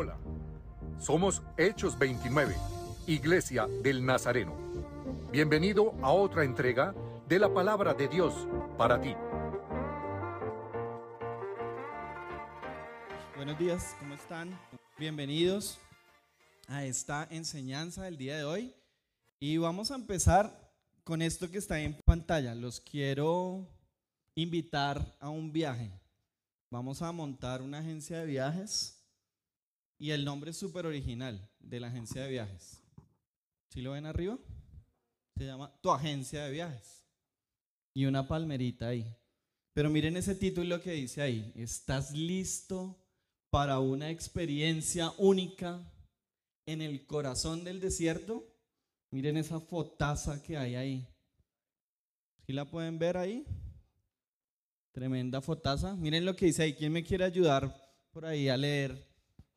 Hola, somos Hechos 29, Iglesia del Nazareno. Bienvenido a otra entrega de la palabra de Dios para ti. Buenos días, ¿cómo están? Bienvenidos a esta enseñanza del día de hoy. Y vamos a empezar con esto que está en pantalla. Los quiero invitar a un viaje. Vamos a montar una agencia de viajes y el nombre es súper original de la agencia de viajes. ¿Sí lo ven arriba? Se llama Tu Agencia de Viajes. Y una palmerita ahí. Pero miren ese título que dice ahí. ¿Estás listo para una experiencia única en el corazón del desierto? Miren esa fotaza que hay ahí. ¿Sí la pueden ver ahí? Tremenda fotaza. Miren lo que dice ahí. ¿Quién me quiere ayudar por ahí a leer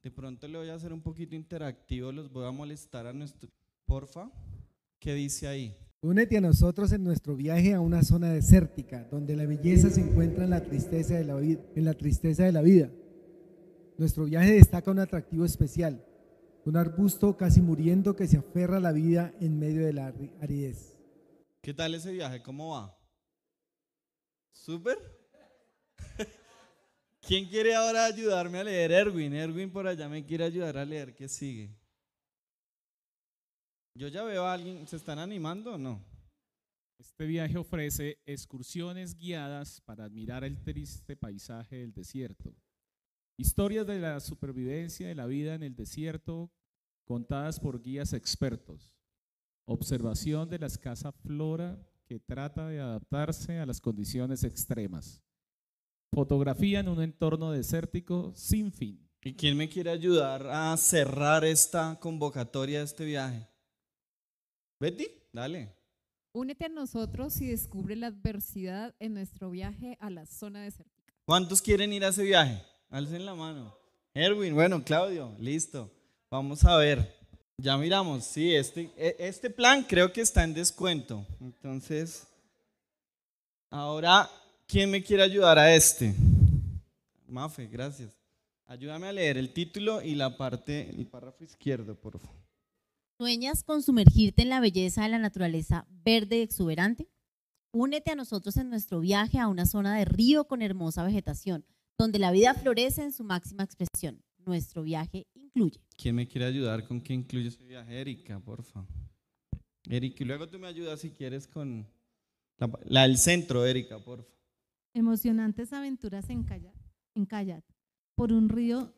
de pronto le voy a hacer un poquito interactivo, los voy a molestar a nuestro... Porfa, ¿qué dice ahí? Únete a nosotros en nuestro viaje a una zona desértica, donde la belleza se encuentra en la tristeza de la, vida, en la, tristeza de la vida. Nuestro viaje destaca un atractivo especial, un arbusto casi muriendo que se aferra a la vida en medio de la aridez. ¿Qué tal ese viaje? ¿Cómo va? ¿Súper? ¿Quién quiere ahora ayudarme a leer? Erwin. Erwin por allá me quiere ayudar a leer. ¿Qué sigue? Yo ya veo a alguien. ¿Se están animando o no? Este viaje ofrece excursiones guiadas para admirar el triste paisaje del desierto. Historias de la supervivencia de la vida en el desierto contadas por guías expertos. Observación de la escasa flora que trata de adaptarse a las condiciones extremas. Fotografía en un entorno desértico sin fin. ¿Y quién me quiere ayudar a cerrar esta convocatoria de este viaje? Betty, dale. Únete a nosotros y descubre la adversidad en nuestro viaje a la zona desértica. ¿Cuántos quieren ir a ese viaje? Alcen la mano. Erwin, bueno, Claudio, listo. Vamos a ver. Ya miramos, sí, este, e, este plan creo que está en descuento. Entonces, ahora ¿Quién me quiere ayudar a este? Mafe, gracias. Ayúdame a leer el título y la parte, el párrafo izquierdo, por favor. ¿Sueñas con sumergirte en la belleza de la naturaleza verde y exuberante? Únete a nosotros en nuestro viaje a una zona de río con hermosa vegetación, donde la vida florece en su máxima expresión. Nuestro viaje incluye. ¿Quién me quiere ayudar con qué incluye ese viaje? Erika, por favor. Erika, y luego tú me ayudas si quieres con la, la del centro, Erika, por favor. Emocionantes aventuras en kayak, en kayak por un río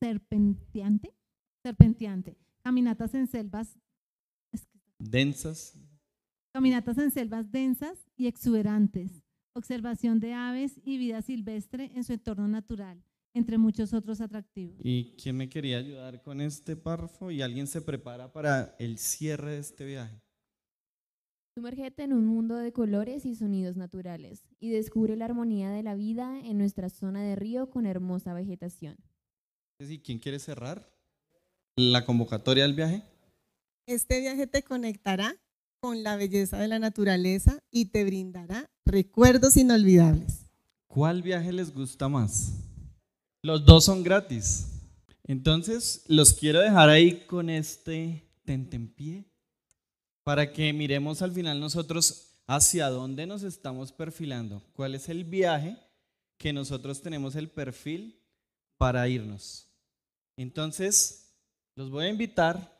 serpenteante, serpenteante. Caminatas en selvas densas. Caminatas en selvas densas y exuberantes. Observación de aves y vida silvestre en su entorno natural, entre muchos otros atractivos. ¿Y quién me quería ayudar con este párrafo? ¿Y alguien se prepara para el cierre de este viaje? Sumérgete en un mundo de colores y sonidos naturales y descubre la armonía de la vida en nuestra zona de río con hermosa vegetación. ¿Quién quiere cerrar la convocatoria del viaje? Este viaje te conectará con la belleza de la naturaleza y te brindará recuerdos inolvidables. ¿Cuál viaje les gusta más? Los dos son gratis. Entonces, los quiero dejar ahí con este tentempié para que miremos al final nosotros hacia dónde nos estamos perfilando, cuál es el viaje que nosotros tenemos el perfil para irnos. Entonces, los voy a invitar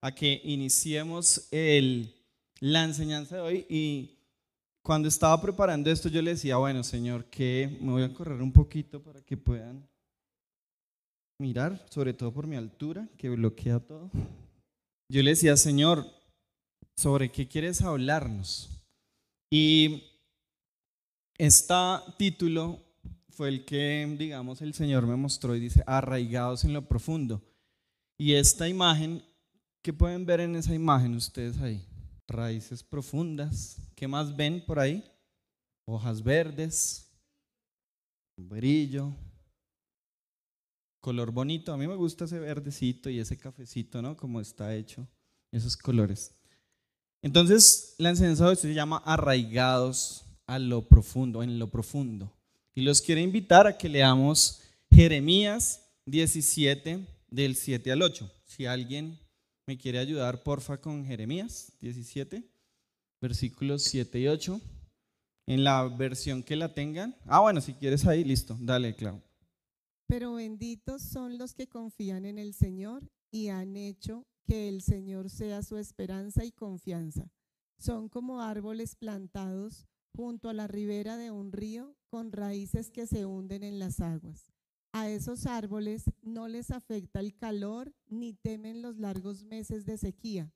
a que iniciemos el, la enseñanza de hoy y cuando estaba preparando esto yo le decía, bueno Señor, que me voy a correr un poquito para que puedan mirar, sobre todo por mi altura, que bloquea todo. Yo le decía, Señor, sobre qué quieres hablarnos. Y este título fue el que, digamos, el Señor me mostró y dice, arraigados en lo profundo. Y esta imagen, ¿qué pueden ver en esa imagen ustedes ahí? Raíces profundas. ¿Qué más ven por ahí? Hojas verdes, brillo, color bonito. A mí me gusta ese verdecito y ese cafecito, ¿no? Como está hecho, esos colores. Entonces, la enseñanza de hoy se llama arraigados a lo profundo, en lo profundo. Y los quiero invitar a que leamos Jeremías 17, del 7 al 8. Si alguien me quiere ayudar, porfa, con Jeremías 17, versículos 7 y 8. En la versión que la tengan. Ah, bueno, si quieres ahí, listo. Dale, Clau. Pero benditos son los que confían en el Señor y han hecho que el Señor sea su esperanza y confianza. Son como árboles plantados junto a la ribera de un río con raíces que se hunden en las aguas. A esos árboles no les afecta el calor ni temen los largos meses de sequía.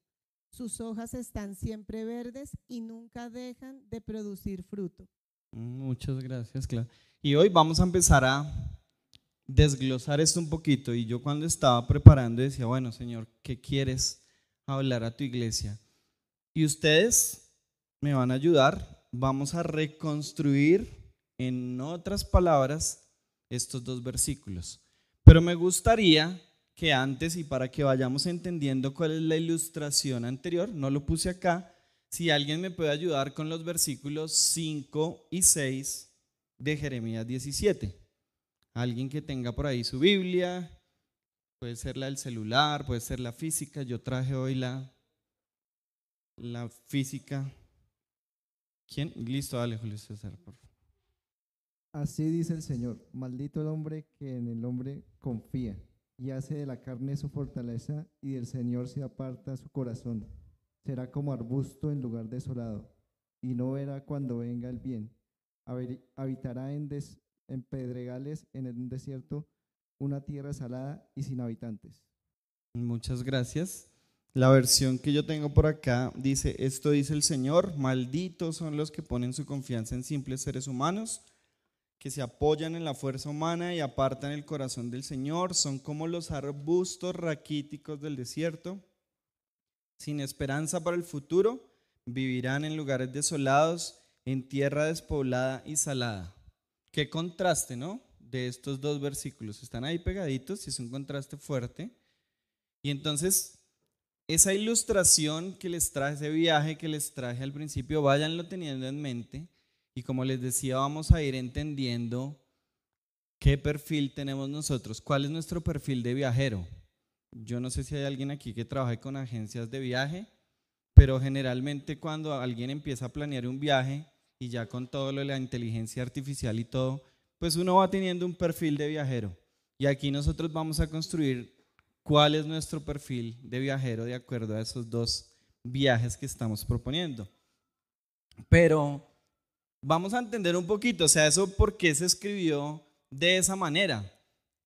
Sus hojas están siempre verdes y nunca dejan de producir fruto. Muchas gracias, Clau. Y hoy vamos a empezar a desglosar esto un poquito. Y yo cuando estaba preparando decía, bueno, Señor, ¿qué quieres hablar a tu iglesia? Y ustedes me van a ayudar vamos a reconstruir en otras palabras estos dos versículos. Pero me gustaría que antes y para que vayamos entendiendo cuál es la ilustración anterior, no lo puse acá, si alguien me puede ayudar con los versículos 5 y 6 de Jeremías 17. Alguien que tenga por ahí su Biblia, puede ser la del celular, puede ser la física, yo traje hoy la, la física. ¿Quién? Listo, dale, Julio César, por favor. Así dice el Señor, maldito el hombre que en el hombre confía y hace de la carne su fortaleza y del Señor se aparta su corazón. Será como arbusto en lugar desolado y no verá cuando venga el bien. Habitará en, en pedregales en un desierto, una tierra salada y sin habitantes. Muchas gracias. La versión que yo tengo por acá dice, esto dice el Señor, malditos son los que ponen su confianza en simples seres humanos, que se apoyan en la fuerza humana y apartan el corazón del Señor, son como los arbustos raquíticos del desierto, sin esperanza para el futuro, vivirán en lugares desolados, en tierra despoblada y salada. Qué contraste, ¿no? De estos dos versículos. Están ahí pegaditos y es un contraste fuerte. Y entonces esa ilustración que les traje, ese viaje que les traje al principio, váyanlo teniendo en mente y como les decía, vamos a ir entendiendo qué perfil tenemos nosotros, cuál es nuestro perfil de viajero. Yo no sé si hay alguien aquí que trabaje con agencias de viaje, pero generalmente cuando alguien empieza a planear un viaje y ya con todo lo de la inteligencia artificial y todo, pues uno va teniendo un perfil de viajero. Y aquí nosotros vamos a construir cuál es nuestro perfil de viajero de acuerdo a esos dos viajes que estamos proponiendo. Pero vamos a entender un poquito, o sea, eso por qué se escribió de esa manera.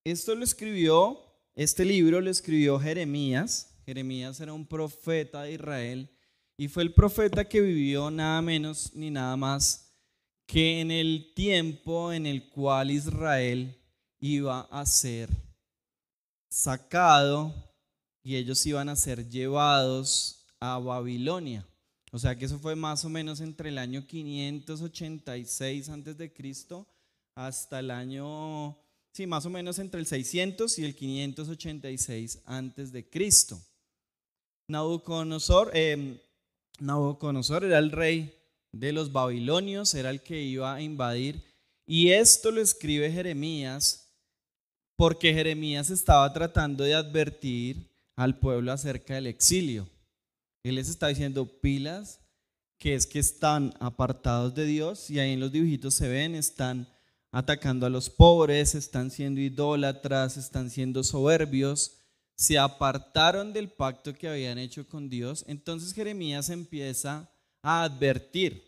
Esto lo escribió, este libro lo escribió Jeremías. Jeremías era un profeta de Israel y fue el profeta que vivió nada menos ni nada más que en el tiempo en el cual Israel iba a ser sacado y ellos iban a ser llevados a Babilonia. O sea que eso fue más o menos entre el año 586 antes de Cristo hasta el año, sí, más o menos entre el 600 y el 586 antes de Cristo. Nabucodonosor, eh, Nabucodonosor era el rey de los babilonios, era el que iba a invadir. Y esto lo escribe Jeremías porque Jeremías estaba tratando de advertir al pueblo acerca del exilio. Él les está diciendo pilas, que es que están apartados de Dios y ahí en los dibujitos se ven, están atacando a los pobres, están siendo idólatras, están siendo soberbios, se apartaron del pacto que habían hecho con Dios. Entonces Jeremías empieza a advertir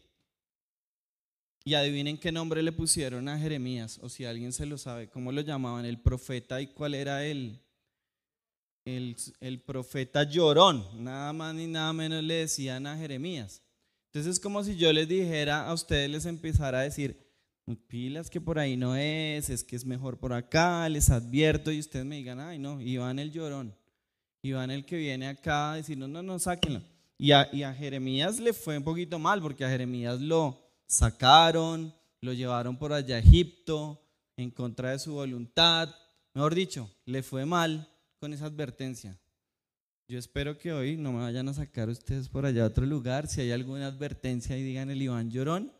y adivinen qué nombre le pusieron a Jeremías, o si alguien se lo sabe, ¿cómo lo llamaban? El profeta y cuál era él. El, el profeta llorón, nada más ni nada menos le decían a Jeremías. Entonces es como si yo les dijera a ustedes, les empezara a decir, pilas que por ahí no es, es que es mejor por acá, les advierto y ustedes me digan, ay no, Iván el llorón, Iván el que viene acá a decir, no, no, no, sáquenlo. Y a, y a Jeremías le fue un poquito mal porque a Jeremías lo, sacaron, lo llevaron por allá a Egipto en contra de su voluntad. Mejor dicho, le fue mal con esa advertencia. Yo espero que hoy no me vayan a sacar ustedes por allá a otro lugar, si hay alguna advertencia y digan el Iván llorón,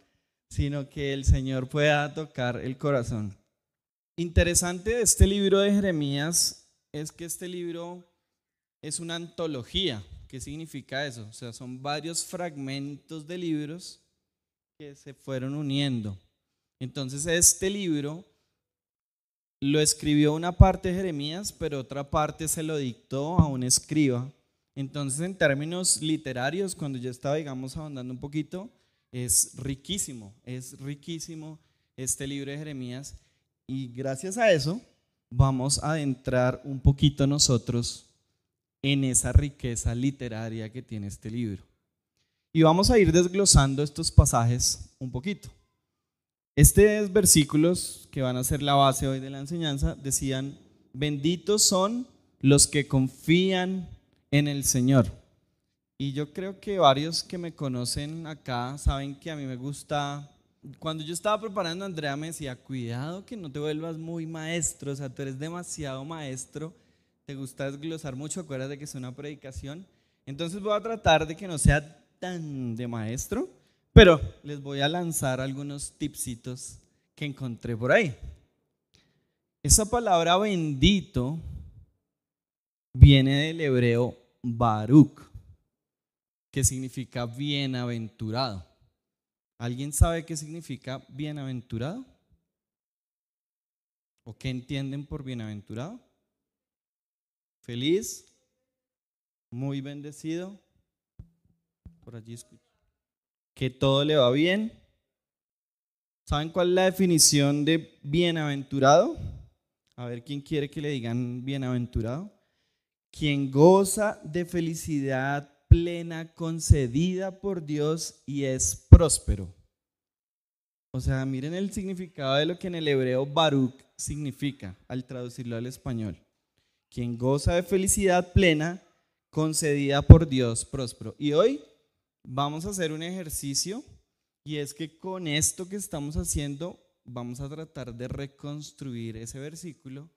sino que el Señor pueda tocar el corazón. Interesante de este libro de Jeremías es que este libro es una antología. ¿Qué significa eso? O sea, son varios fragmentos de libros que se fueron uniendo. Entonces, este libro lo escribió una parte de Jeremías, pero otra parte se lo dictó a un escriba. Entonces, en términos literarios, cuando yo estaba, digamos, ahondando un poquito, es riquísimo, es riquísimo este libro de Jeremías. Y gracias a eso vamos a adentrar un poquito nosotros en esa riqueza literaria que tiene este libro. Y vamos a ir desglosando estos pasajes un poquito. Estos versículos que van a ser la base hoy de la enseñanza decían, benditos son los que confían en el Señor. Y yo creo que varios que me conocen acá saben que a mí me gusta cuando yo estaba preparando, Andrea me decía, cuidado que no te vuelvas muy maestro, o sea, tú eres demasiado maestro, te gusta desglosar mucho, acuérdate que es una predicación. Entonces voy a tratar de que no sea tan de maestro, pero les voy a lanzar algunos tipsitos que encontré por ahí. Esa palabra bendito viene del hebreo Baruch, que significa bienaventurado. ¿Alguien sabe qué significa bienaventurado? ¿O qué entienden por bienaventurado? Feliz, muy bendecido. Por allí. Que todo le va bien. ¿Saben cuál es la definición de bienaventurado? A ver quién quiere que le digan bienaventurado. Quien goza de felicidad plena concedida por Dios y es próspero. O sea, miren el significado de lo que en el hebreo Baruch significa al traducirlo al español. Quien goza de felicidad plena concedida por Dios próspero. Y hoy vamos a hacer un ejercicio y es que con esto que estamos haciendo vamos a tratar de reconstruir ese versículo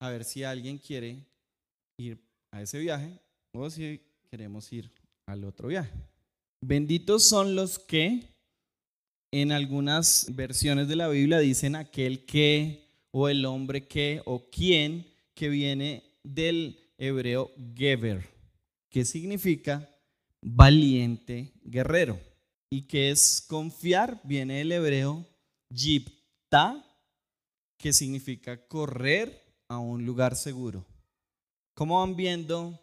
a ver si alguien quiere ir a ese viaje o si queremos ir al otro viaje. Benditos son los que en algunas versiones de la Biblia dicen aquel que o el hombre que o quien que viene del hebreo geber, que significa valiente guerrero y que es confiar, viene del hebreo yipta, que significa correr a un lugar seguro. ¿Cómo van viendo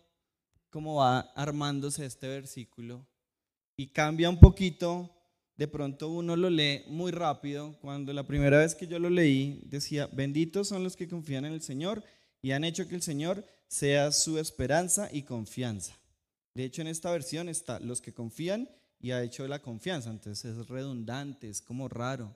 cómo va armándose este versículo y cambia un poquito. De pronto uno lo lee muy rápido. Cuando la primera vez que yo lo leí decía, benditos son los que confían en el Señor y han hecho que el Señor sea su esperanza y confianza. De hecho, en esta versión está los que confían y ha hecho la confianza. Entonces es redundante, es como raro.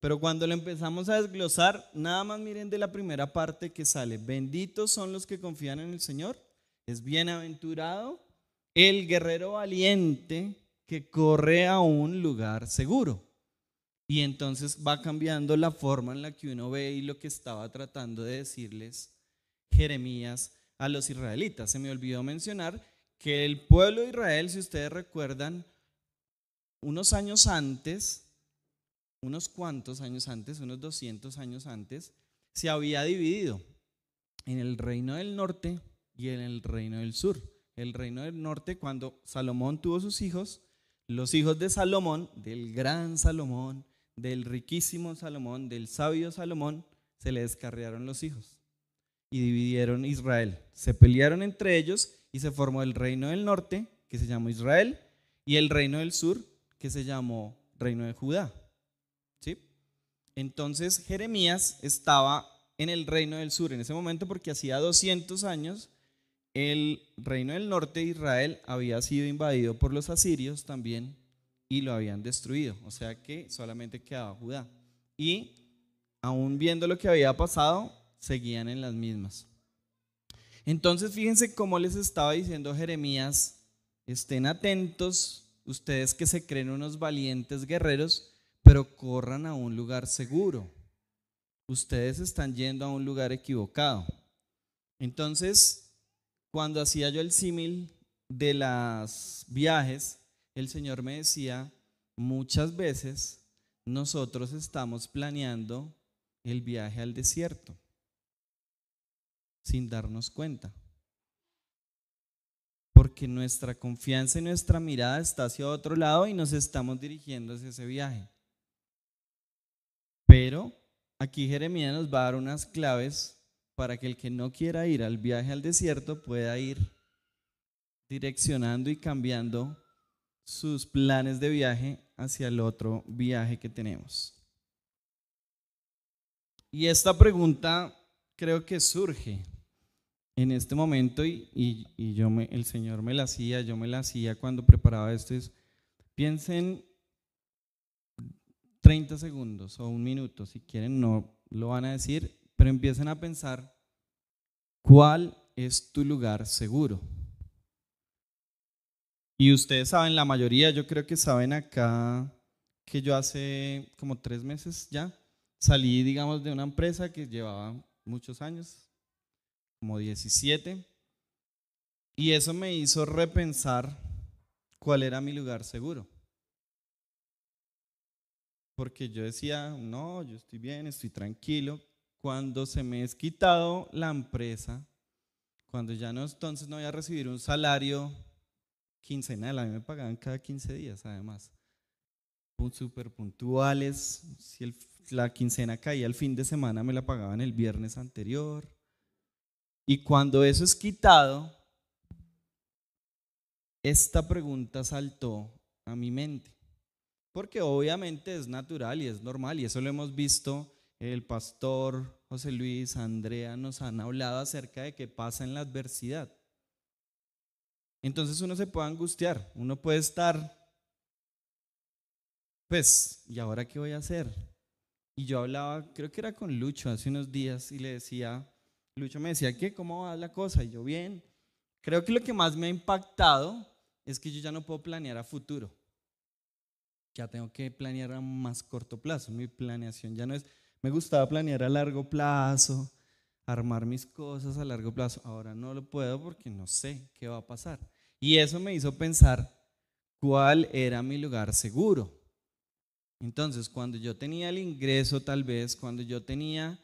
Pero cuando lo empezamos a desglosar, nada más miren de la primera parte que sale, benditos son los que confían en el Señor es bienaventurado el guerrero valiente que corre a un lugar seguro. Y entonces va cambiando la forma en la que uno ve y lo que estaba tratando de decirles Jeremías a los israelitas. Se me olvidó mencionar que el pueblo de Israel, si ustedes recuerdan, unos años antes, unos cuantos años antes, unos 200 años antes, se había dividido en el reino del norte y en el reino del sur. El reino del norte, cuando Salomón tuvo sus hijos, los hijos de Salomón, del gran Salomón, del riquísimo Salomón, del sabio Salomón, se le descarriaron los hijos y dividieron Israel. Se pelearon entre ellos y se formó el reino del norte, que se llamó Israel, y el reino del sur, que se llamó reino de Judá. ¿Sí? Entonces Jeremías estaba en el reino del sur en ese momento porque hacía 200 años el reino del norte de Israel había sido invadido por los asirios también y lo habían destruido, o sea que solamente quedaba Judá. Y aún viendo lo que había pasado, seguían en las mismas. Entonces fíjense cómo les estaba diciendo Jeremías, estén atentos, ustedes que se creen unos valientes guerreros, pero corran a un lugar seguro. Ustedes están yendo a un lugar equivocado. Entonces, cuando hacía yo el símil de los viajes, el Señor me decía, muchas veces nosotros estamos planeando el viaje al desierto. sin darnos cuenta. Porque nuestra confianza y nuestra mirada está hacia otro lado y nos estamos dirigiendo hacia ese viaje. Pero aquí Jeremías nos va a dar unas claves para que el que no quiera ir al viaje al desierto pueda ir direccionando y cambiando sus planes de viaje hacia el otro viaje que tenemos. Y esta pregunta creo que surge en este momento y, yo me, el Señor me la hacía, yo me la hacía cuando preparaba esto. Es, piensen 30 segundos o un minuto, si quieren no lo van a decir, pero empiecen a pensar cuál es tu lugar seguro. Y ustedes saben, la mayoría, yo creo que saben acá que yo hace como tres meses ya salí, digamos, de una empresa que llevaba muchos años, como 17, y eso me hizo repensar cuál era mi lugar seguro. Porque yo decía, no, yo estoy bien, estoy tranquilo. Cuando se me es quitado la empresa, cuando ya no, entonces no voy a recibir un salario quincenal, a mí me pagaban cada 15 días además. Súper puntuales, si la quincena caía el fin de semana me la pagaban el viernes anterior. Y cuando eso es quitado, esta pregunta saltó a mi mente. Porque obviamente es natural y es normal, y eso lo hemos visto, el pastor José Luis, Andrea nos han hablado acerca de qué pasa en la adversidad. Entonces uno se puede angustiar, uno puede estar, pues, ¿y ahora qué voy a hacer? Y yo hablaba, creo que era con Lucho hace unos días y le decía, Lucho me decía, ¿qué? ¿Cómo va la cosa? Y yo, bien. Creo que lo que más me ha impactado es que yo ya no puedo planear a futuro. Ya tengo que planear a más corto plazo. Mi planeación ya no es, me gustaba planear a largo plazo, armar mis cosas a largo plazo. Ahora no lo puedo porque no sé qué va a pasar. Y eso me hizo pensar cuál era mi lugar seguro. Entonces, cuando yo tenía el ingreso, tal vez, cuando yo tenía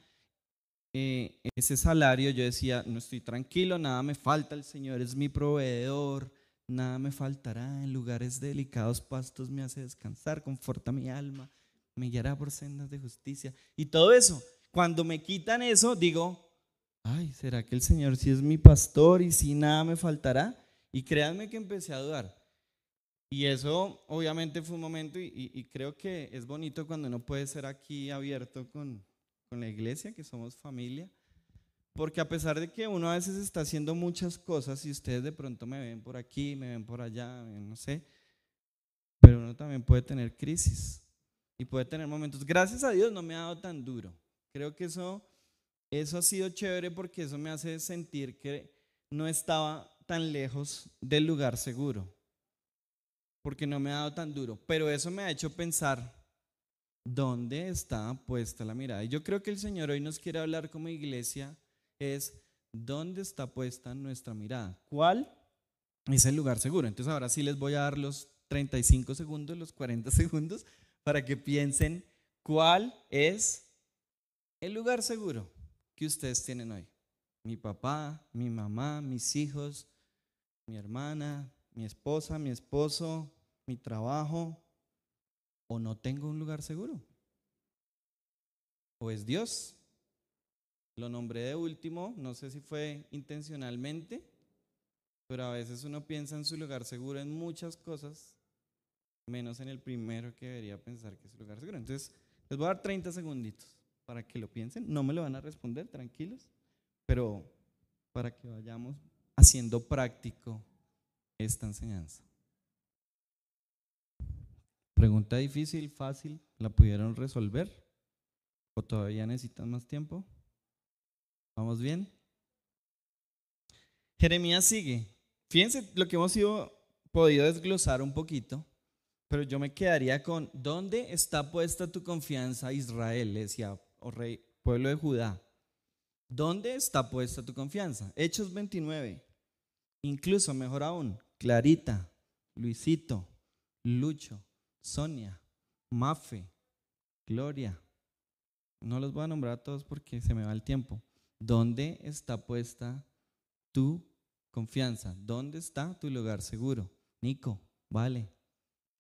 eh, ese salario, yo decía, no estoy tranquilo, nada me falta, el Señor es mi proveedor, nada me faltará, en lugares delicados pastos me hace descansar, conforta mi alma, me guiará por sendas de justicia. Y todo eso, cuando me quitan eso, digo, ay, ¿será que el Señor sí es mi pastor y si nada me faltará? Y créanme que empecé a dudar. Y eso obviamente fue un momento y, creo que es bonito cuando uno puede ser aquí abierto con, con la iglesia, que somos familia. Porque a pesar de que uno a veces está haciendo muchas cosas y ustedes de pronto me ven por aquí, me ven por allá, no sé, pero uno también puede tener crisis y puede tener momentos. Gracias a Dios no me ha dado tan duro. Creo que eso, eso ha sido chévere porque eso me hace sentir que no estaba tan lejos del lugar seguro, porque no me ha dado tan duro, pero eso me ha hecho pensar dónde está puesta la mirada. Y yo creo que el Señor hoy nos quiere hablar como iglesia es dónde está puesta nuestra mirada. ¿Cuál es el lugar seguro? Entonces ahora sí les voy a dar los 35 segundos, los 40 segundos, para que piensen cuál es el lugar seguro que ustedes tienen hoy. Mi papá, mi mamá, mis hijos, mi hermana, mi esposa, mi esposo, mi trabajo, o no tengo un lugar seguro. O es Dios. Lo nombré de último, no sé si fue intencionalmente, pero a veces uno piensa en su lugar seguro en muchas cosas, menos en el primero que debería pensar que es su lugar seguro. Entonces, les voy a dar 30 segunditos para que lo piensen. No me lo van a responder, tranquilos, pero para que vayamos haciendo práctico esta enseñanza. Pregunta difícil, fácil, ¿la pudieron resolver? ¿O todavía necesitan más tiempo? ¿Vamos bien? Jeremías sigue. Fíjense lo que hemos ido, podido desglosar un poquito, pero yo me quedaría con, ¿dónde está puesta tu confianza, Israel? Le decía, oh rey, pueblo de Judá. ¿Dónde está puesta tu confianza? Hechos 29. Incluso, mejor aún, Clarita, Luisito, Lucho, Sonia, Mafe, Gloria. No los voy a nombrar a todos porque se me va el tiempo. ¿Dónde está puesta tu confianza? ¿Dónde está tu lugar seguro? Nico, vale,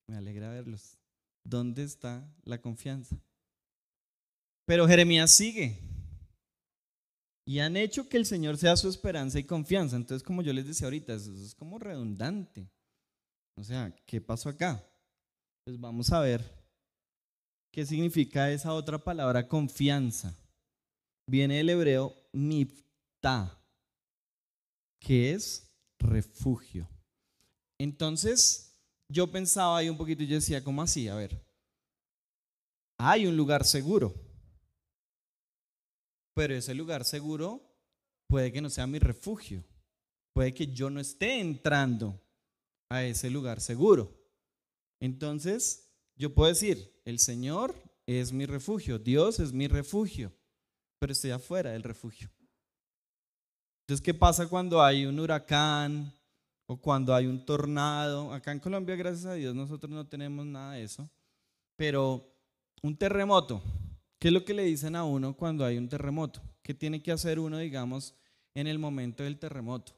me alegra verlos. ¿Dónde está la confianza? Pero Jeremías sigue. Y han hecho que el Señor sea su esperanza y confianza. Entonces, como yo les decía ahorita, eso es como redundante. O sea, ¿qué pasó acá? Pues vamos a ver qué significa esa otra palabra confianza. Viene del hebreo mifta, que es refugio. Entonces, yo pensaba ahí un poquito y yo decía, ¿cómo así? A ver, hay un lugar seguro, pero ese lugar seguro puede que no sea mi refugio, puede que yo no esté entrando a ese lugar seguro. Entonces, yo puedo decir, el Señor es mi refugio, Dios es mi refugio, pero estoy afuera del refugio. Entonces, ¿qué pasa cuando hay un huracán o cuando hay un tornado? Acá en Colombia, gracias a Dios, nosotros no tenemos nada de eso, pero un terremoto, ¿qué es lo que le dicen a uno cuando hay un terremoto? ¿Qué tiene que hacer uno, digamos, en el momento del terremoto?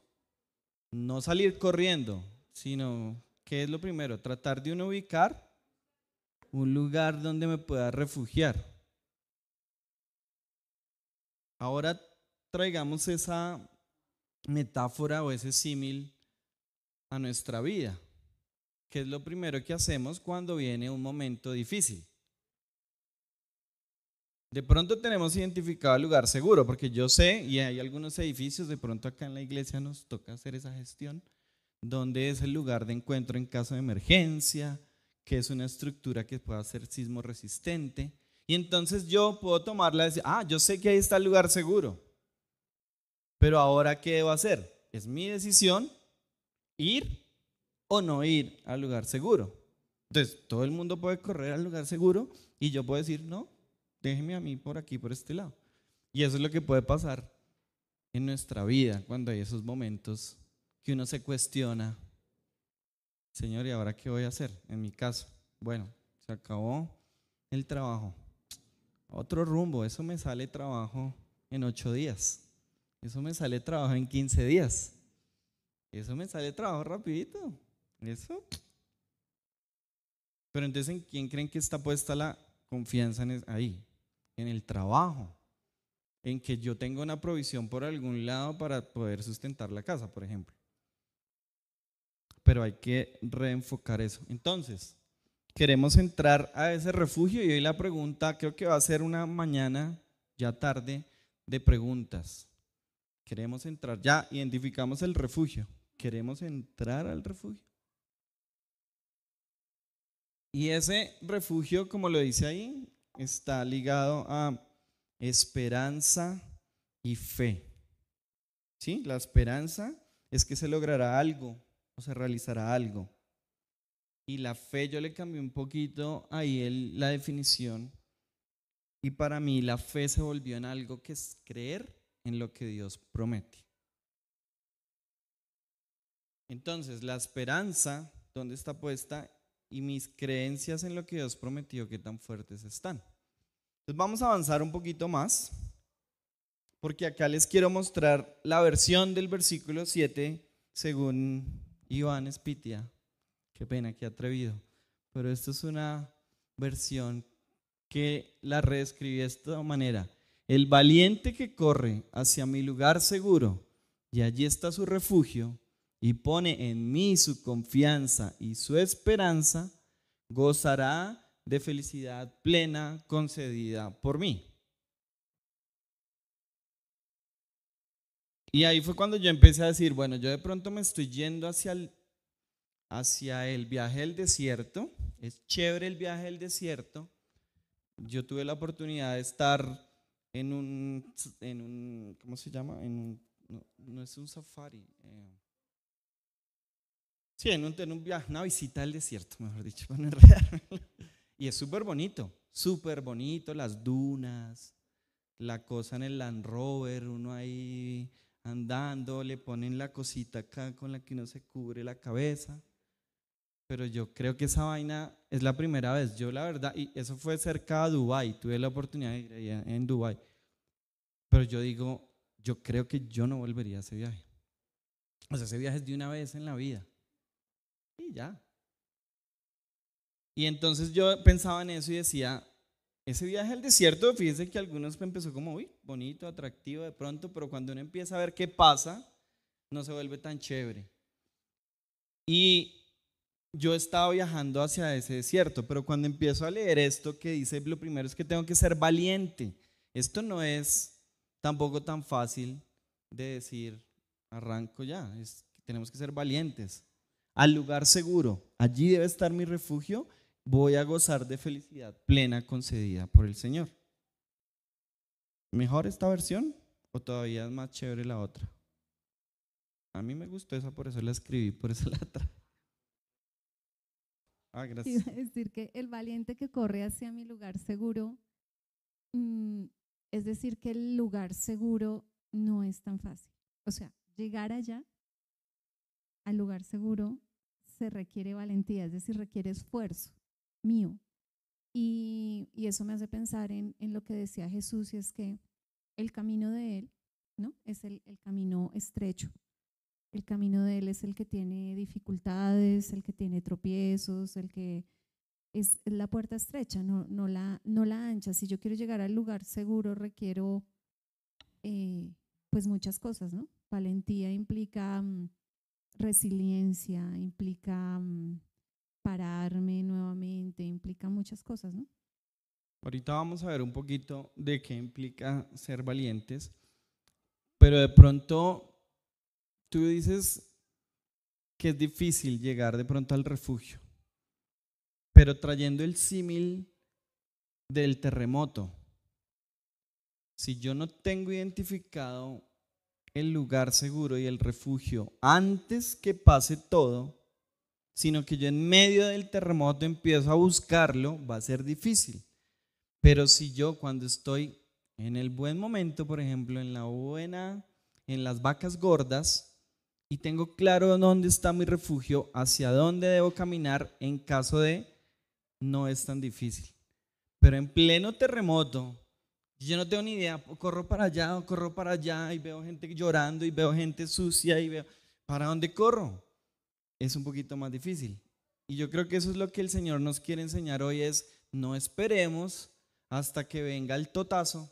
No salir corriendo, sino, ¿qué es lo primero? Tratar de uno ubicar un lugar donde me pueda refugiar. Ahora traigamos esa metáfora o ese símil nuestra vida. ¿Qué es lo primero que hacemos cuando viene un momento difícil? De pronto tenemos identificado el lugar seguro, porque yo sé, y hay algunos edificios, de pronto acá en la iglesia nos toca hacer esa gestión, donde es el lugar de encuentro en caso de emergencia, que es una estructura que pueda ser sismo resistente. Y entonces yo puedo tomarla y decir, ah, yo sé que ahí está el lugar seguro. Pero ahora, ¿qué debo hacer? Es mi decisión ir o no ir al lugar seguro. Entonces, todo el mundo puede correr al lugar seguro y yo puedo decir, no, déjeme a mí por aquí, por este lado. Y eso es lo que puede pasar en nuestra vida cuando hay esos momentos que uno se cuestiona, Señor, ¿y ahora qué voy a hacer? En mi caso, bueno, se acabó el trabajo. Otro rumbo, eso me sale trabajo en ocho días. Eso me sale trabajo en 15 días. Eso me sale trabajo rapidito. Eso. Pero entonces, ¿en quién creen que está puesta la confianza ahí? En el trabajo. En que yo tengo una provisión por algún lado para poder sustentar la casa, por ejemplo. Pero hay que reenfocar eso. Entonces, queremos entrar a ese refugio y hoy la pregunta creo que va a ser una mañana ya tarde de preguntas. Queremos entrar, ya identificamos el refugio. Queremos entrar al refugio. Y ese refugio, como lo dice ahí, está ligado a esperanza y fe. ¿Sí? La esperanza es que se logrará algo o se realizará algo. Y la fe yo le cambié un poquito ahí la definición. Y para mí la fe se volvió en algo que es creer en lo que Dios promete. Entonces, la esperanza, ¿dónde está puesta? Y mis creencias en lo que Dios prometió, ¿qué tan fuertes están? Entonces, vamos a avanzar un poquito más, porque acá les quiero mostrar la versión del versículo 7 según Iván Espitia. Qué pena, qué atrevido. Pero esto es una versión que la reescribí de esta manera. El valiente que corre hacia mi lugar seguro y allí está su refugio y pone en mí su confianza y su esperanza, gozará de felicidad plena concedida por mí. Y ahí fue cuando yo empecé a decir, bueno, yo de pronto me estoy yendo hacia el, hacia el viaje del desierto. Es chévere el viaje del desierto. Yo tuve la oportunidad de estar en un, en un ¿cómo se llama? No, es un safari. Eh. Sí, en un, en un viaje, una visita al desierto, mejor dicho, para no Y es súper bonito, súper bonito, las dunas, la cosa en el Land Rover, uno ahí andando, le ponen la cosita acá con la que uno se cubre la cabeza. Pero yo creo que esa vaina es la primera vez. Yo la verdad, y eso fue cerca de Dubai, tuve la oportunidad de ir allá en Dubai. Pero yo digo, yo creo que yo no volvería a ese viaje. O sea, ese viaje es de una vez en la vida. Y ya. Y entonces yo pensaba en eso y decía, ese viaje al desierto, fíjense que algunos empezó como, uy, bonito, atractivo de pronto, pero cuando uno empieza a ver qué pasa, no se vuelve tan chévere. Y yo estaba viajando hacia ese desierto, pero cuando empiezo a leer esto que dice, lo primero es que tengo que ser valiente. Esto no es tampoco tan fácil de decir, arranco ya, es, tenemos que ser valientes. Al lugar seguro, allí debe estar mi refugio, voy a gozar de felicidad plena concedida por el Señor. ¿Mejor esta versión o todavía es más chévere la otra? A mí me gustó esa, por eso la escribí, por eso la traje. Ah, gracias. Iba a decir que el valiente que corre hacia mi lugar seguro, mm, es decir, que el lugar seguro no es tan fácil. O sea, llegar allá, al lugar seguro, se requiere valentía, es decir, requiere esfuerzo mío. Y, y eso me hace pensar en, en, lo que decía Jesús, y es que el camino de Él, ¿no? Es el, el camino estrecho. El camino de Él es el que tiene dificultades, el que tiene tropiezos, el que es la puerta estrecha, no, no, la, no la ancha. Si yo quiero llegar al lugar seguro, requiero eh, pues muchas cosas, ¿no? Valentía implica um, resiliencia, implica um, pararme nuevamente, implica muchas cosas, ¿no? Ahorita vamos a ver un poquito de qué implica ser valientes, pero de pronto tú dices que es difícil llegar de pronto al refugio, pero trayendo el símil del terremoto, si yo no tengo identificado el lugar seguro y el refugio antes que pase todo, sino que yo en medio del terremoto empiezo a buscarlo, va a ser difícil. Pero si yo cuando estoy en el buen momento, por ejemplo, en la buena, en las vacas gordas, y tengo claro dónde está mi refugio, hacia dónde debo caminar en caso de no es tan difícil. Pero en pleno terremoto, yo no tengo ni idea, corro para allá o corro para allá y veo gente llorando y veo gente sucia y veo, ¿para dónde corro? Es un poquito más difícil. Y yo creo que eso es lo que el Señor nos quiere enseñar hoy es no esperemos hasta que venga el totazo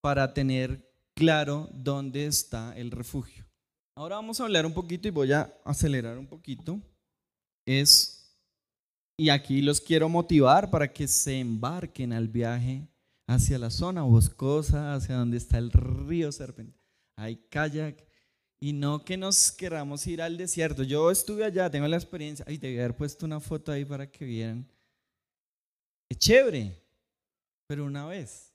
para tener claro dónde está el refugio. Ahora vamos a hablar un poquito y voy a acelerar un poquito. Es, y aquí los quiero motivar para que se embarquen al viaje hacia la zona boscosa, hacia donde está el río Serpent. Hay kayak y no que nos queramos ir al desierto. Yo estuve allá, tengo la experiencia. Ay, debí haber puesto una foto ahí para que vieran. Es chévere, pero una vez.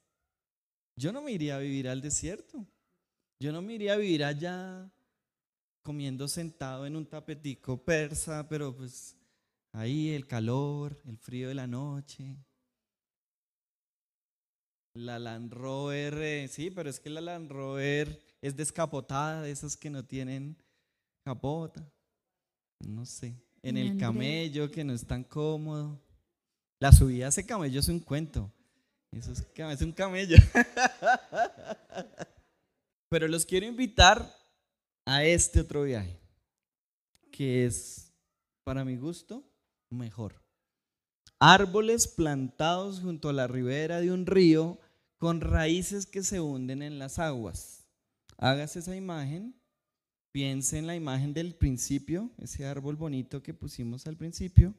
Yo no me iría a vivir al desierto. Yo no me iría a vivir allá comiendo sentado en un tapetico persa, pero pues ahí el calor, el frío de la noche. La Land Rover, eh, sí, pero es que la Land Rover es descapotada, de esas que no tienen capota. No sé. En el camello, que no es tan cómodo. La subida a ese camello es un cuento. Eso es, es un camello. Pero los quiero invitar a este otro viaje, que es, para mi gusto, mejor. Árboles plantados junto a la ribera de un río con raíces que se hunden en las aguas. Hágase esa imagen, piense en la imagen del principio, ese árbol bonito que pusimos al principio,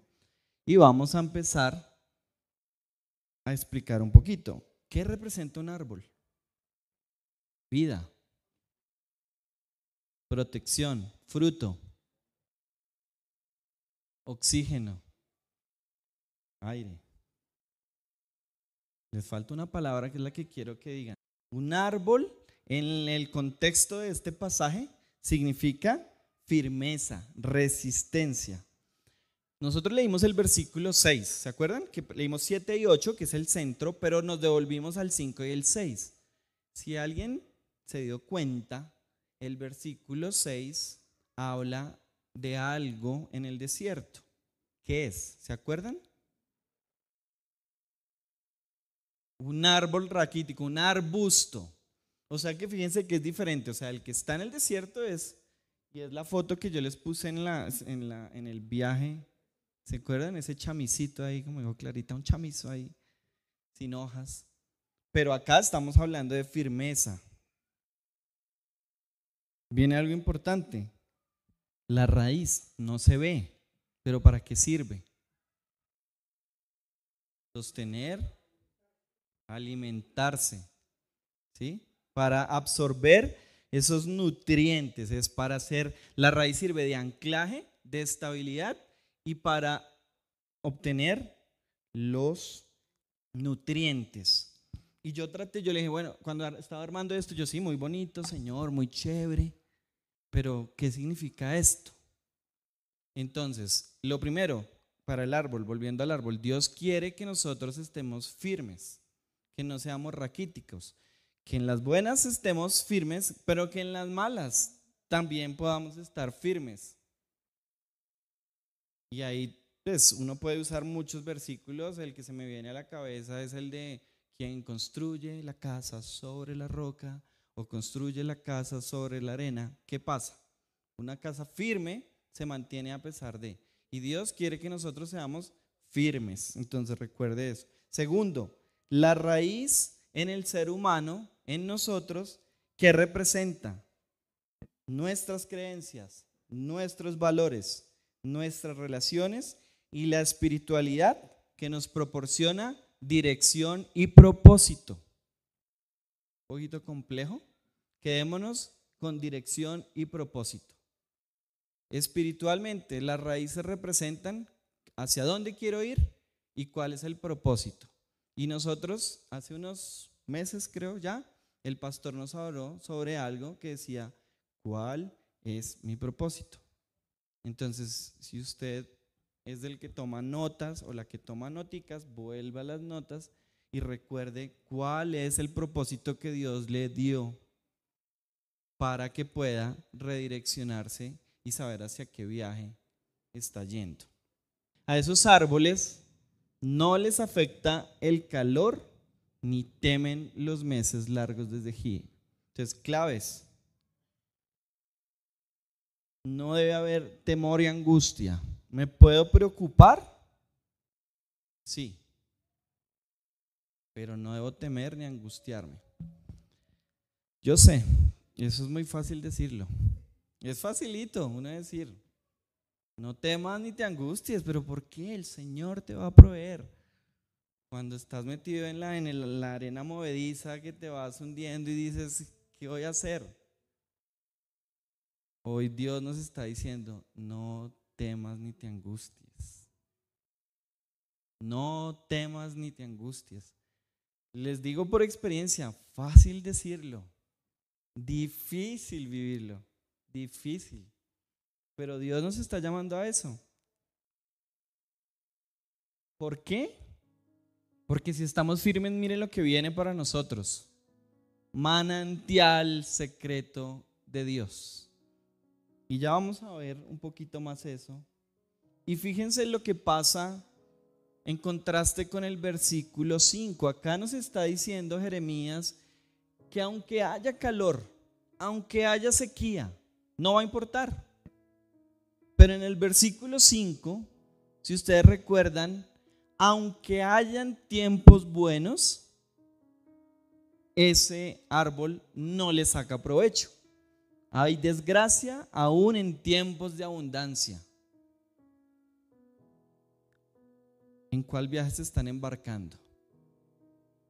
y vamos a empezar a explicar un poquito. ¿Qué representa un árbol? Vida protección, fruto, oxígeno, aire. Les falta una palabra que es la que quiero que digan. Un árbol en el contexto de este pasaje significa firmeza, resistencia. Nosotros leímos el versículo 6, ¿se acuerdan? Que leímos 7 y 8, que es el centro, pero nos devolvimos al 5 y el 6. Si alguien se dio cuenta, el versículo 6 habla de algo en el desierto. ¿Qué es? ¿Se acuerdan? Un árbol raquítico, un arbusto. O sea que fíjense que es diferente. O sea, el que está en el desierto es, y es la foto que yo les puse en, la, en, la, en el viaje. ¿Se acuerdan? Ese chamisito ahí, como dijo Clarita, un chamizo ahí, sin hojas. Pero acá estamos hablando de firmeza. Viene algo importante. La raíz no se ve, pero ¿para qué sirve? Sostener, alimentarse, ¿sí? Para absorber esos nutrientes, es para hacer, la raíz sirve de anclaje, de estabilidad y para obtener los nutrientes. Y yo traté, yo le dije, bueno, cuando estaba armando esto, yo sí, muy bonito, Señor, muy chévere, pero ¿qué significa esto? Entonces, lo primero, para el árbol, volviendo al árbol, Dios quiere que nosotros estemos firmes, que no seamos raquíticos, que en las buenas estemos firmes, pero que en las malas también podamos estar firmes. Y ahí, pues, uno puede usar muchos versículos. El que se me viene a la cabeza es el de quien construye la casa sobre la roca o construye la casa sobre la arena. ¿Qué pasa? Una casa firme se mantiene a pesar de. Y Dios quiere que nosotros seamos firmes. Entonces recuerde eso. Segundo, la raíz en el ser humano, en nosotros, que representa nuestras creencias, nuestros valores, nuestras relaciones y la espiritualidad que nos proporciona dirección y propósito. Un poquito complejo. Quedémonos con dirección y propósito. Espiritualmente, las raíces representan hacia dónde quiero ir y cuál es el propósito. Y nosotros, hace unos meses creo ya, el pastor nos habló sobre algo que decía, ¿cuál es mi propósito? Entonces, si usted es del que toma notas o la que toma noticas, vuelva a las notas y recuerde cuál es el propósito que Dios le dio para que pueda redireccionarse y saber hacia qué viaje está yendo. A esos árboles no les afecta el calor ni temen los meses largos desde aquí. Entonces, claves. No debe haber temor y angustia. ¿Me puedo preocupar? Sí. Pero no debo temer ni angustiarme. Yo sé, eso es muy fácil decirlo. Es facilito uno decir, no temas ni te angusties, pero ¿por qué? El Señor te va a proveer. Cuando estás metido en la, en la arena movediza que te vas hundiendo y dices, ¿qué voy a hacer? Hoy Dios nos está diciendo, no temas ni te angusties. No temas ni te angusties. Les digo por experiencia, fácil decirlo, difícil vivirlo, difícil. Pero Dios nos está llamando a eso. ¿Por qué? Porque si estamos firmes, mire lo que viene para nosotros. Manantial secreto de Dios. Y ya vamos a ver un poquito más eso. Y fíjense lo que pasa en contraste con el versículo 5. Acá nos está diciendo Jeremías que aunque haya calor, aunque haya sequía, no va a importar. Pero en el versículo 5, si ustedes recuerdan, aunque hayan tiempos buenos, ese árbol no le saca provecho. Hay desgracia aún en tiempos de abundancia. ¿En cuál viaje se están embarcando?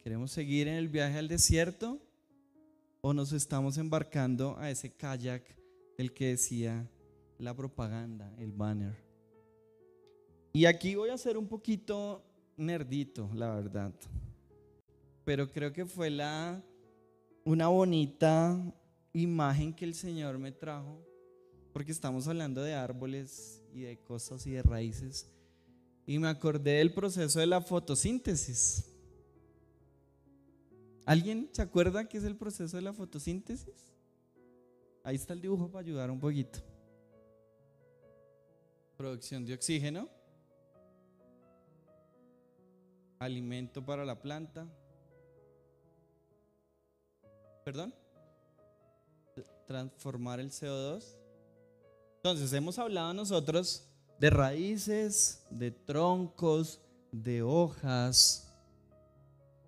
¿Queremos seguir en el viaje al desierto o nos estamos embarcando a ese kayak del que decía la propaganda, el banner? Y aquí voy a ser un poquito nerdito, la verdad. Pero creo que fue una bonita imagen que el Señor me trajo, porque estamos hablando de árboles y de cosas y de raíces, y me acordé del proceso de la fotosíntesis. ¿Alguien se acuerda qué es el proceso de la fotosíntesis? Ahí está el dibujo para ayudar un poquito. Producción de oxígeno, alimento para la planta. ¿Perdón? transformar el CO2. Entonces, hemos hablado nosotros de raíces, de troncos, de hojas.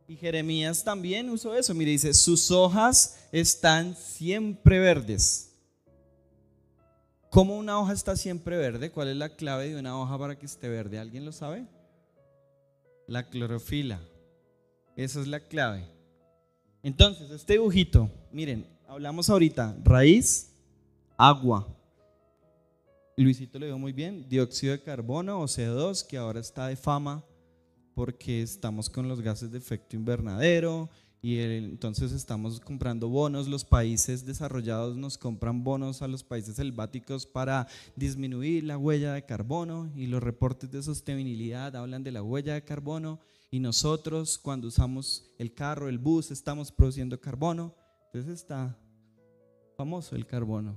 Y Jeremías también usó eso. Mire, dice, sus hojas están siempre verdes. ¿Cómo una hoja está siempre verde? ¿Cuál es la clave de una hoja para que esté verde? ¿Alguien lo sabe? La clorofila. Esa es la clave. Entonces, este dibujito, miren, hablamos ahorita, raíz, agua. Luisito lo dijo muy bien, dióxido de carbono o CO2, que ahora está de fama porque estamos con los gases de efecto invernadero y entonces estamos comprando bonos, los países desarrollados nos compran bonos a los países selváticos para disminuir la huella de carbono y los reportes de sostenibilidad hablan de la huella de carbono y nosotros cuando usamos el carro, el bus, estamos produciendo carbono. Entonces está famoso el carbono.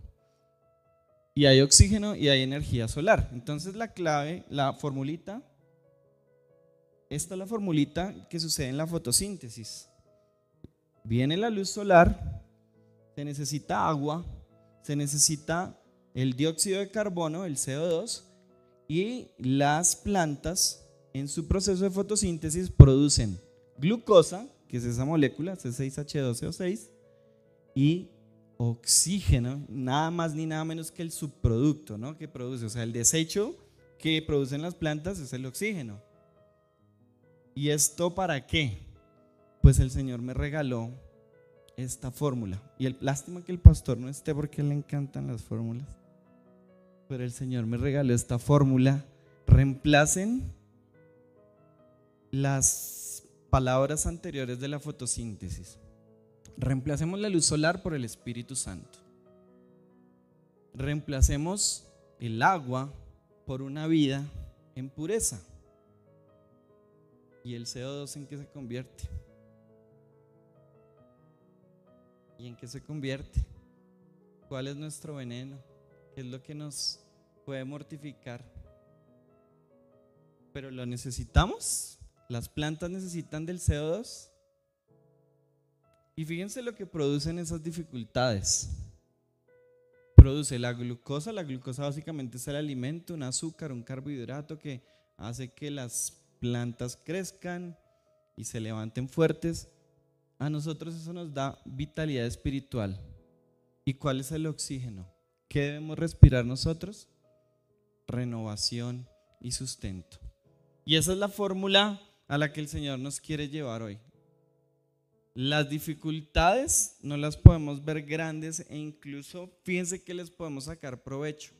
Y hay oxígeno y hay energía solar. Entonces la clave, la formulita, esta es la formulita que sucede en la fotosíntesis viene la luz solar, se necesita agua, se necesita el dióxido de carbono, el CO2, y las plantas en su proceso de fotosíntesis producen glucosa, que es esa molécula, C6H12O6, y oxígeno, nada más ni nada menos que el subproducto ¿no? que produce, o sea, el desecho que producen las plantas es el oxígeno. ¿Y esto para qué? Pues el Señor me regaló esta fórmula. Y el lástima que el pastor no esté porque le encantan las fórmulas. Pero el Señor me regaló esta fórmula. Reemplacen las palabras anteriores de la fotosíntesis. Reemplacemos la luz solar por el Espíritu Santo. Reemplacemos el agua por una vida en pureza. ¿Y el CO2 en qué se convierte? ¿Y en qué se convierte? ¿Cuál es nuestro veneno? ¿Qué es lo que nos puede mortificar? Pero lo necesitamos. Las plantas necesitan del CO2. Y fíjense lo que producen esas dificultades. Produce la glucosa. La glucosa básicamente es el alimento, un azúcar, un carbohidrato que hace que las plantas crezcan y se levanten fuertes a nosotros eso nos da vitalidad espiritual. ¿Y cuál es el oxígeno? ¿Qué debemos respirar nosotros? Renovación y sustento. Y esa es la fórmula a la que el Señor nos quiere llevar hoy. Las dificultades no las podemos ver grandes e incluso fíjense que les podemos sacar provecho.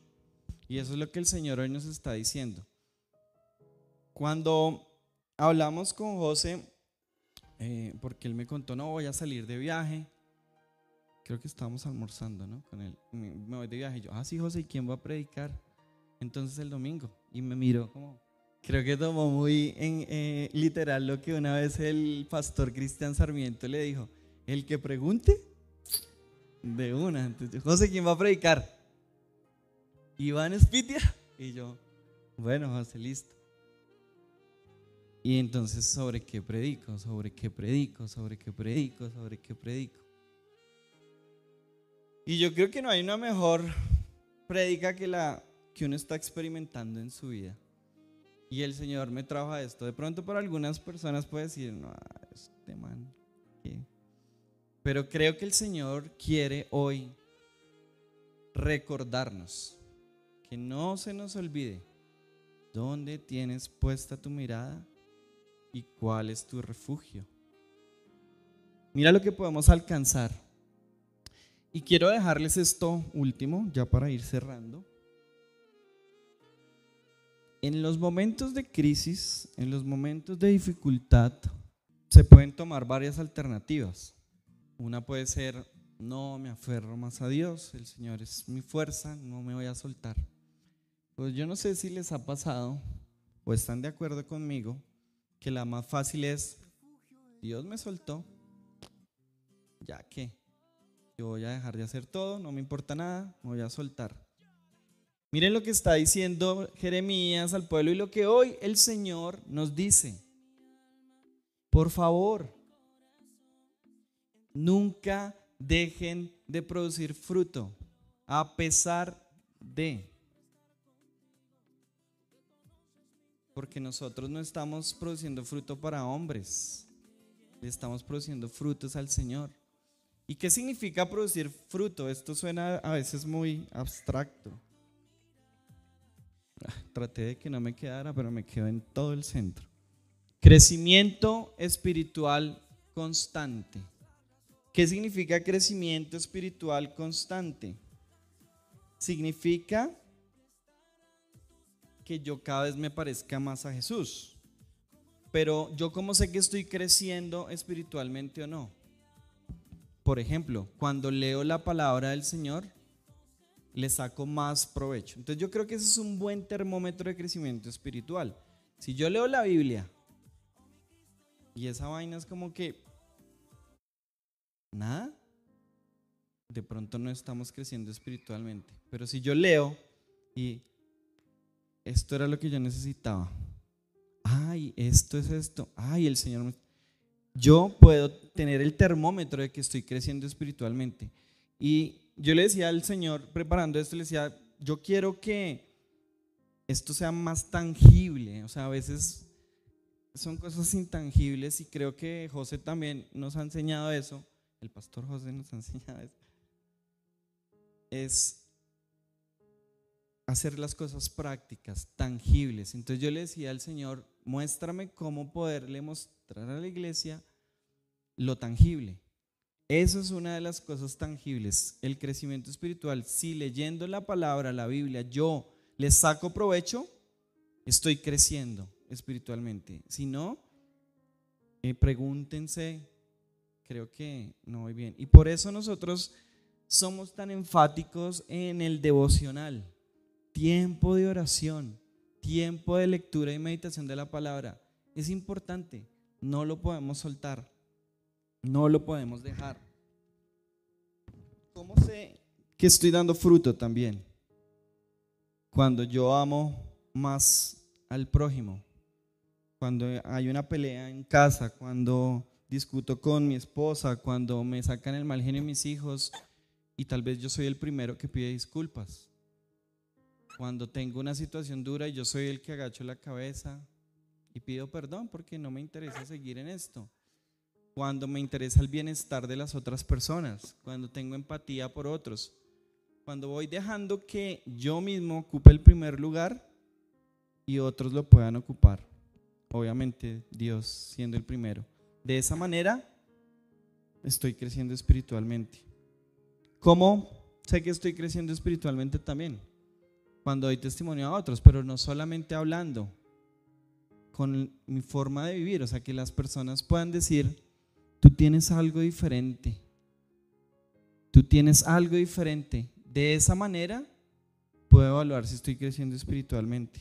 Y eso es lo que el Señor hoy nos está diciendo. Cuando hablamos con José, eh, porque él me contó, no, voy a salir de viaje. Creo que estábamos almorzando, ¿no? Con él. Me voy de viaje. Y yo, ah, sí, José, ¿y quién va a predicar? Entonces el domingo. Y me miró como, creo que tomó muy eh, literal lo que una vez el pastor Cristian Sarmiento le dijo, el que pregunte, de una. Entonces, José, ¿quién va a predicar? Iván Espitia. Y yo, bueno, José, listo. Y entonces, ¿sobre qué predico? ¿Sobre qué predico? ¿Sobre qué predico? ¿Sobre qué predico? Y yo creo que no hay una mejor predica que la que uno está experimentando en su vida. Y el Señor me trajo a esto. De pronto para algunas personas puede decir, no, este man, ¿qué? Pero creo que el Señor quiere hoy recordarnos que no se nos olvide dónde tienes puesta tu mirada y cuál es tu refugio. Mira lo que podemos alcanzar. Y quiero dejarles esto último, ya para ir cerrando. En los momentos de crisis, en los momentos de dificultad, se pueden tomar varias alternativas. Una puede ser, no me aferro más a Dios, el Señor es mi fuerza, no me voy a soltar. Pues yo no sé si les ha pasado o están de acuerdo conmigo que la más fácil es, Dios me soltó, ya que yo voy a dejar de hacer todo, no me importa nada, me voy a soltar. Miren lo que está diciendo Jeremías al pueblo y lo que hoy el Señor nos dice. Por favor, nunca dejen de producir fruto, a pesar de. Porque nosotros no estamos produciendo fruto para hombres, estamos produciendo frutos al Señor. ¿Y qué significa producir fruto? Esto suena a veces muy abstracto. Ah, Traté de que no me quedara, pero me quedo en todo el centro. Crecimiento espiritual constante. ¿Qué significa crecimiento espiritual constante? Significa que yo cada vez me parezca más a Jesús. Pero yo cómo sé que estoy creciendo espiritualmente o no. Por ejemplo, cuando leo la palabra del Señor, le saco más provecho. Entonces yo creo que ese es un buen termómetro de crecimiento espiritual. Si yo leo la Biblia y esa vaina es como que nada, de pronto no estamos creciendo espiritualmente. Pero si yo leo y esto era lo que yo necesitaba, ay, esto es esto, ay, el Señor me... Yo puedo tener el termómetro de que estoy creciendo espiritualmente. Y yo le decía al Señor, preparando esto, le decía, yo quiero que esto sea más tangible. O sea, a veces son cosas intangibles y creo que José también nos ha enseñado eso. El pastor José nos ha enseñado eso. Es hacer las cosas prácticas, tangibles. Entonces yo le decía al Señor, muéstrame cómo poderle mostrar a la iglesia lo tangible. Eso es una de las cosas tangibles, el crecimiento espiritual. Si leyendo la palabra, la Biblia, yo le saco provecho, estoy creciendo espiritualmente. Si no, eh, pregúntense, creo que no voy bien. Y por eso nosotros somos tan enfáticos en el devocional, tiempo de oración, tiempo de lectura y meditación de la palabra. Es importante, no lo podemos soltar. No lo podemos dejar. ¿Cómo sé que estoy dando fruto también? Cuando yo amo más al prójimo, cuando hay una pelea en casa, cuando discuto con mi esposa, cuando me sacan el mal genio mis hijos y tal vez yo soy el primero que pide disculpas. Cuando tengo una situación dura y yo soy el que agacho la cabeza y pido perdón porque no me interesa seguir en esto cuando me interesa el bienestar de las otras personas, cuando tengo empatía por otros, cuando voy dejando que yo mismo ocupe el primer lugar y otros lo puedan ocupar. Obviamente Dios siendo el primero. De esa manera estoy creciendo espiritualmente. ¿Cómo sé que estoy creciendo espiritualmente también? Cuando doy testimonio a otros, pero no solamente hablando, con mi forma de vivir, o sea, que las personas puedan decir, Tú tienes algo diferente. Tú tienes algo diferente. De esa manera puedo evaluar si estoy creciendo espiritualmente.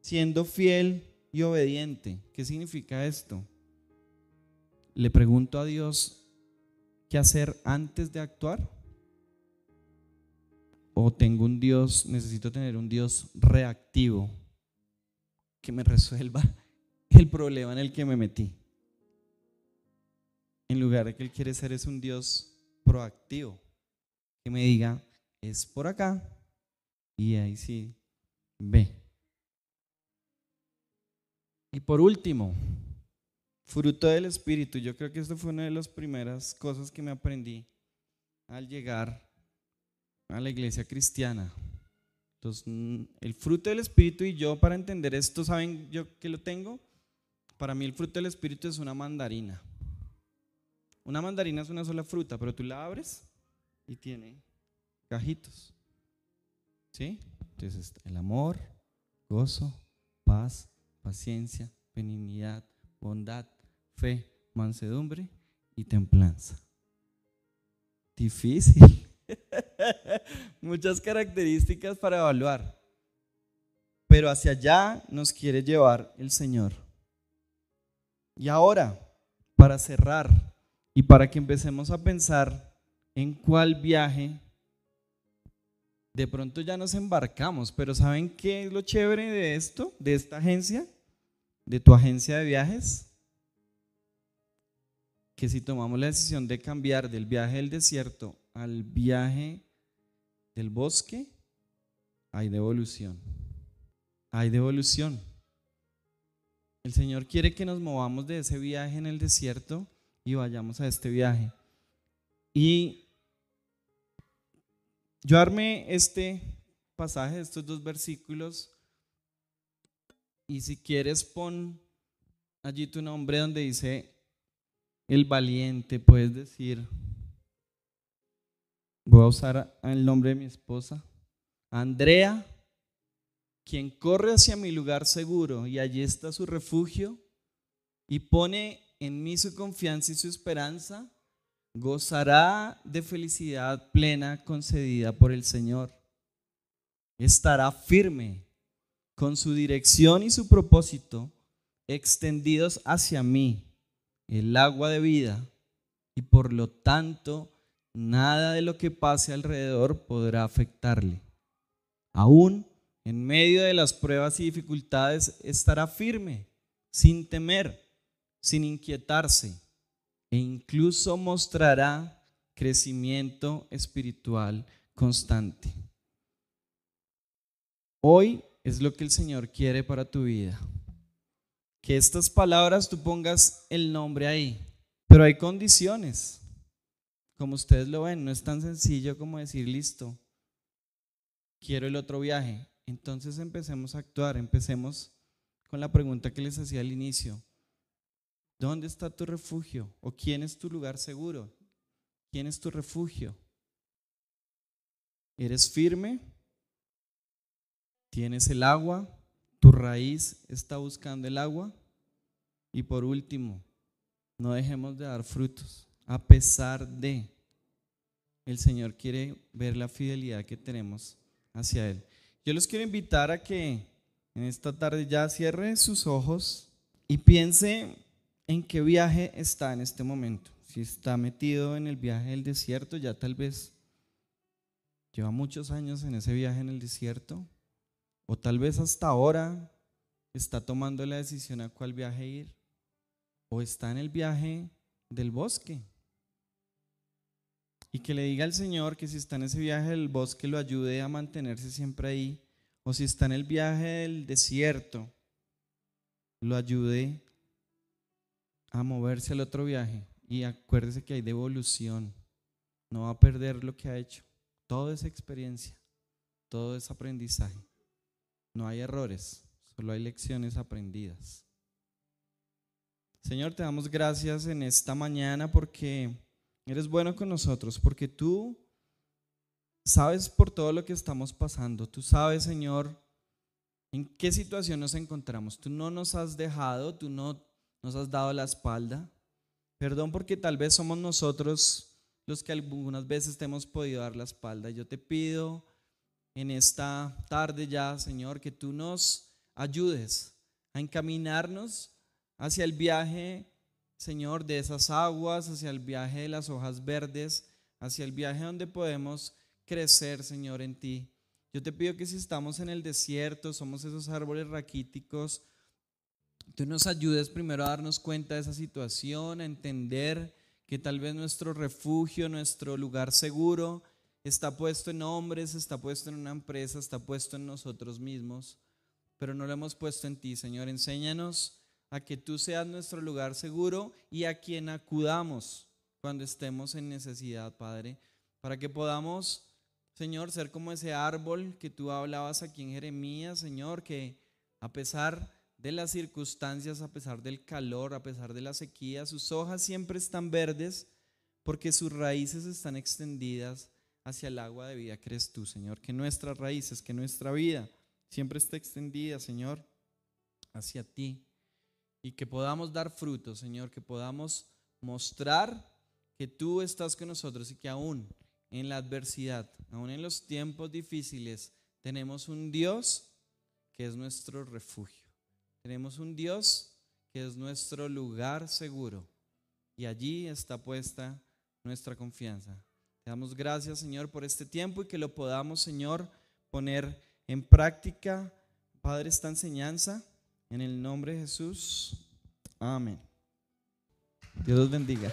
Siendo fiel y obediente. ¿Qué significa esto? Le pregunto a Dios qué hacer antes de actuar. O tengo un Dios, necesito tener un Dios reactivo que me resuelva el problema en el que me metí en lugar de que Él quiere ser es un Dios proactivo, que me diga, es por acá, y ahí sí, ve. Y por último, fruto del Espíritu. Yo creo que esto fue una de las primeras cosas que me aprendí al llegar a la iglesia cristiana. Entonces, mm, el fruto del Espíritu y yo para entender esto, ¿saben yo que lo tengo? Para mí el fruto del Espíritu es una mandarina. Una mandarina es una sola fruta, pero tú la abres y tiene cajitos. ¿Sí? Entonces, el amor, gozo, paz, paciencia, benignidad, bondad, fe, mansedumbre y templanza. Difícil. Muchas características para evaluar. Pero hacia allá nos quiere llevar el Señor. Y ahora, para cerrar, y para que empecemos a pensar en cuál viaje de pronto ya nos embarcamos, pero ¿saben qué es lo chévere de esto, de esta agencia, de tu agencia de viajes? que si tomamos la decisión de cambiar del viaje del desierto al viaje del bosque, hay devolución. Hay devolución. El Señor quiere que nos movamos de ese viaje en el desierto y vayamos a este viaje. Y yo armé este pasaje, estos dos versículos, y si quieres pon allí tu nombre donde dice el valiente, puedes decir, voy a usar el nombre de mi esposa, Andrea, quien corre hacia mi lugar seguro y allí está su refugio y pone en mí su confianza y su esperanza, gozará de felicidad plena concedida por el Señor. Estará firme con su dirección y su propósito extendidos hacia mí, el agua de vida, y por lo tanto nada de lo que pase alrededor podrá afectarle. Aún en medio de las pruebas y dificultades estará firme, sin temer, sin inquietarse, e incluso mostrará crecimiento espiritual constante. Hoy es lo que el Señor quiere para tu vida. Que estas palabras tú pongas el nombre ahí, pero hay condiciones. Como ustedes lo ven, no es tan sencillo como decir, listo, quiero el otro viaje. Entonces empecemos a actuar, empecemos con la pregunta que les hacía al inicio. ¿Dónde está tu refugio? ¿O quién es tu lugar seguro? ¿Quién es tu refugio? ¿Eres firme? ¿Tienes el agua? ¿Tu raíz está buscando el agua? Y por último, no dejemos de dar frutos, a pesar de el Señor quiere ver la fidelidad que tenemos hacia Él. Yo los quiero invitar a que en esta tarde ya cierre sus ojos y piense en qué viaje está en este momento. Si está metido en el viaje del desierto, ya tal vez lleva muchos años en ese viaje en el desierto, o tal vez hasta ahora está tomando la decisión a cuál viaje ir, o está en el viaje del bosque. Y que le diga al Señor que si está en ese viaje del bosque lo ayude a mantenerse siempre ahí. O si está en el viaje del desierto, lo ayude a moverse al otro viaje. Y acuérdese que hay devolución. No va a perder lo que ha hecho. Toda esa experiencia, todo ese aprendizaje. No hay errores, solo hay lecciones aprendidas. Señor, te damos gracias en esta mañana porque Eres bueno con nosotros porque tú sabes por todo lo que estamos pasando. Tú sabes, Señor, en qué situación nos encontramos. Tú no nos has dejado, tú no nos has dado la espalda. Perdón porque tal vez somos nosotros los que algunas veces te hemos podido dar la espalda. Yo te pido en esta tarde ya, Señor, que tú nos ayudes a encaminarnos hacia el viaje Señor, de esas aguas hacia el viaje de las hojas verdes, hacia el viaje donde podemos crecer, Señor, en ti. Yo te pido que si estamos en el desierto, somos esos árboles raquíticos, tú nos ayudes primero a darnos cuenta de esa situación, a entender que tal vez nuestro refugio, nuestro lugar seguro está puesto en hombres, está puesto en una empresa, está puesto en nosotros mismos, pero no lo hemos puesto en ti, Señor. Enséñanos a que tú seas nuestro lugar seguro y a quien acudamos cuando estemos en necesidad, Padre, para que podamos, Señor, ser como ese árbol que tú hablabas aquí en Jeremías, Señor, que a pesar de las circunstancias, a pesar del calor, a pesar de la sequía, sus hojas siempre están verdes porque sus raíces están extendidas hacia el agua de vida crees tú, Señor. Que nuestras raíces, que nuestra vida siempre esté extendida, Señor, hacia ti y que podamos dar frutos, Señor, que podamos mostrar que tú estás con nosotros y que aún en la adversidad, aún en los tiempos difíciles, tenemos un Dios que es nuestro refugio. Tenemos un Dios que es nuestro lugar seguro y allí está puesta nuestra confianza. Te damos gracias, Señor, por este tiempo y que lo podamos, Señor, poner en práctica, Padre, esta enseñanza en el nombre de Jesús. Amén. Dios los bendiga.